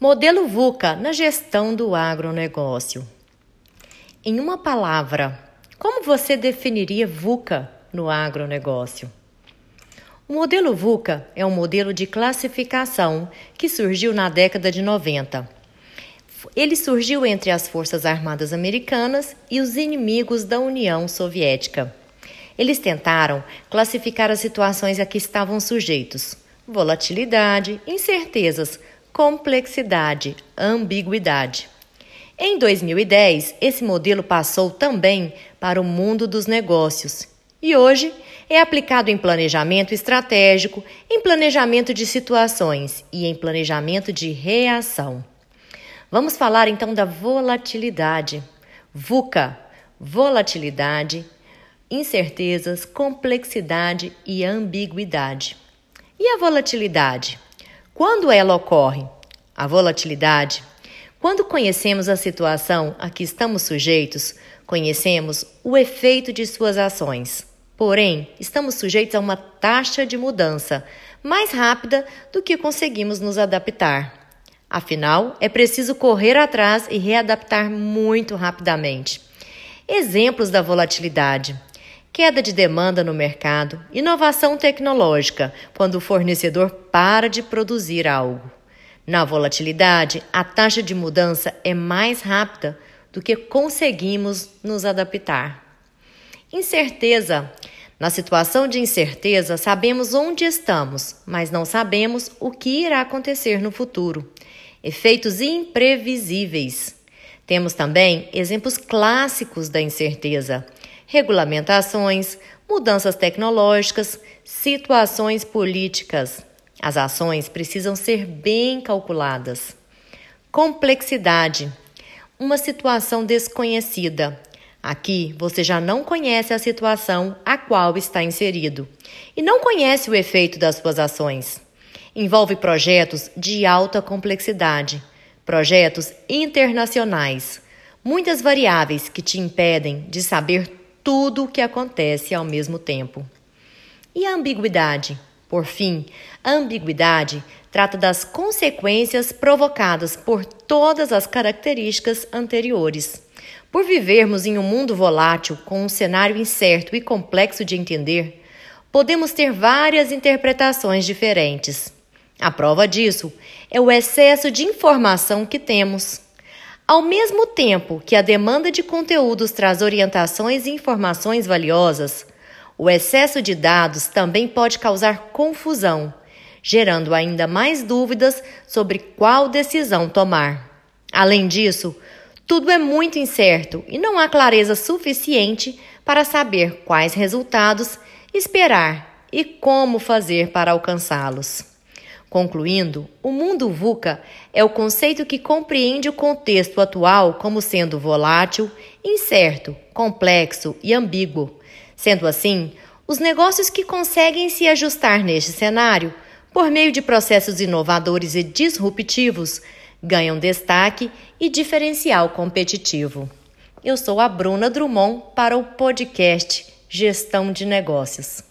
Modelo VUCA na gestão do agronegócio. Em uma palavra, como você definiria VUCA no agronegócio? O modelo VUCA é um modelo de classificação que surgiu na década de 90. Ele surgiu entre as Forças Armadas Americanas e os inimigos da União Soviética. Eles tentaram classificar as situações a que estavam sujeitos: volatilidade, incertezas, complexidade, ambiguidade. Em 2010, esse modelo passou também para o mundo dos negócios e hoje é aplicado em planejamento estratégico, em planejamento de situações e em planejamento de reação. Vamos falar então da volatilidade. VUCA: volatilidade, incertezas, complexidade e ambiguidade. E a volatilidade? Quando ela ocorre? A volatilidade. Quando conhecemos a situação a que estamos sujeitos, conhecemos o efeito de suas ações. Porém, estamos sujeitos a uma taxa de mudança mais rápida do que conseguimos nos adaptar. Afinal, é preciso correr atrás e readaptar muito rapidamente. Exemplos da volatilidade: queda de demanda no mercado, inovação tecnológica, quando o fornecedor para de produzir algo. Na volatilidade, a taxa de mudança é mais rápida do que conseguimos nos adaptar. Incerteza. Na situação de incerteza, sabemos onde estamos, mas não sabemos o que irá acontecer no futuro. Efeitos imprevisíveis. Temos também exemplos clássicos da incerteza regulamentações, mudanças tecnológicas, situações políticas. As ações precisam ser bem calculadas. Complexidade. Uma situação desconhecida. Aqui você já não conhece a situação a qual está inserido e não conhece o efeito das suas ações. Envolve projetos de alta complexidade, projetos internacionais, muitas variáveis que te impedem de saber tudo o que acontece ao mesmo tempo. E a ambiguidade? Por fim, a ambiguidade trata das consequências provocadas por todas as características anteriores. Por vivermos em um mundo volátil com um cenário incerto e complexo de entender, podemos ter várias interpretações diferentes. A prova disso é o excesso de informação que temos. Ao mesmo tempo que a demanda de conteúdos traz orientações e informações valiosas, o excesso de dados também pode causar confusão, gerando ainda mais dúvidas sobre qual decisão tomar. Além disso, tudo é muito incerto e não há clareza suficiente para saber quais resultados esperar e como fazer para alcançá-los. Concluindo, o mundo VUCA é o conceito que compreende o contexto atual como sendo volátil, incerto, complexo e ambíguo. Sendo assim, os negócios que conseguem se ajustar neste cenário, por meio de processos inovadores e disruptivos, ganham destaque e diferencial competitivo. Eu sou a Bruna Drummond para o podcast Gestão de Negócios.